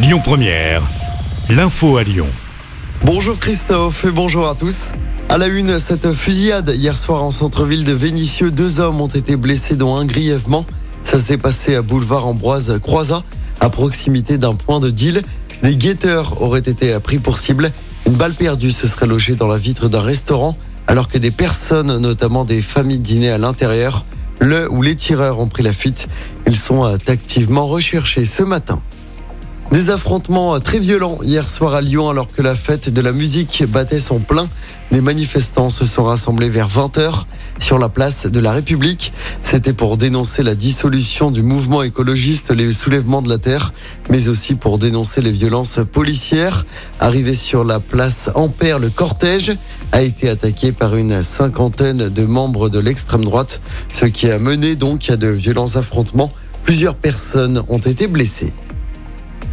Lyon Première, l'info à Lyon. Bonjour Christophe et bonjour à tous. À la une, cette fusillade hier soir en centre-ville de Vénissieux, deux hommes ont été blessés dont un grièvement. Ça s'est passé à boulevard Ambroise Croizat, à proximité d'un point de deal. Des guetteurs auraient été pris pour cible. Une balle perdue se serait logée dans la vitre d'un restaurant, alors que des personnes, notamment des familles, dînaient à l'intérieur. Le ou les tireurs ont pris la fuite. Ils sont activement recherchés ce matin. Des affrontements très violents hier soir à Lyon alors que la fête de la musique battait son plein. Des manifestants se sont rassemblés vers 20h sur la place de la République. C'était pour dénoncer la dissolution du mouvement écologiste Les Soulèvements de la Terre, mais aussi pour dénoncer les violences policières. Arrivé sur la place Ampère, le cortège a été attaqué par une cinquantaine de membres de l'extrême droite, ce qui a mené donc à de violents affrontements. Plusieurs personnes ont été blessées.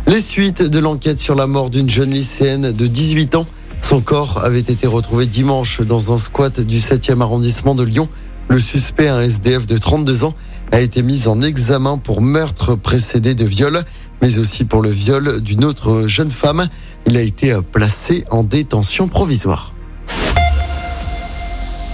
Les suites de l'enquête sur la mort d'une jeune lycéenne de 18 ans. Son corps avait été retrouvé dimanche dans un squat du 7e arrondissement de Lyon. Le suspect, un SDF de 32 ans, a été mis en examen pour meurtre précédé de viol, mais aussi pour le viol d'une autre jeune femme. Il a été placé en détention provisoire.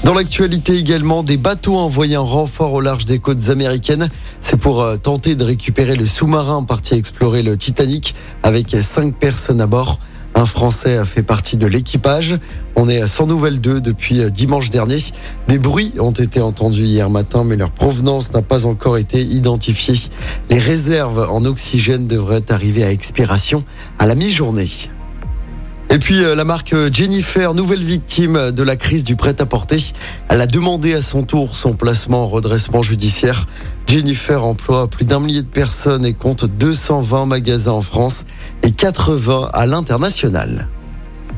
Dans l'actualité également, des bateaux envoyés en renfort au large des côtes américaines. C'est pour euh, tenter de récupérer le sous-marin parti explorer le Titanic avec cinq personnes à bord. Un Français a fait partie de l'équipage. On est à sans nouvelles d'eux depuis euh, dimanche dernier. Des bruits ont été entendus hier matin, mais leur provenance n'a pas encore été identifiée. Les réserves en oxygène devraient arriver à expiration à la mi-journée. Et puis euh, la marque Jennifer, nouvelle victime de la crise du prêt-à-porter, elle a demandé à son tour son placement en redressement judiciaire. Jennifer emploie plus d'un millier de personnes et compte 220 magasins en France et 80 à l'international.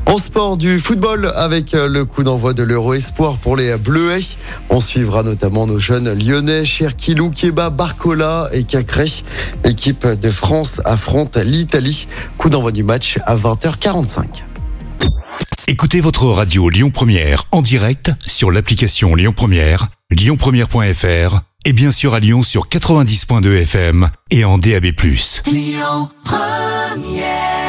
En sport du football avec euh, le coup d'envoi de l'Euro Espoir pour les Bleuets. On suivra notamment nos jeunes lyonnais, Cherkilou, Keba, Barcola et Cacré. L'équipe de France affronte l'Italie. Coup d'envoi du match à 20h45. Écoutez votre radio Lyon Première en direct sur l'application Lyon Première, lyonpremière.fr et bien sûr à Lyon sur 90.2 FM et en DAB+. Lyon Première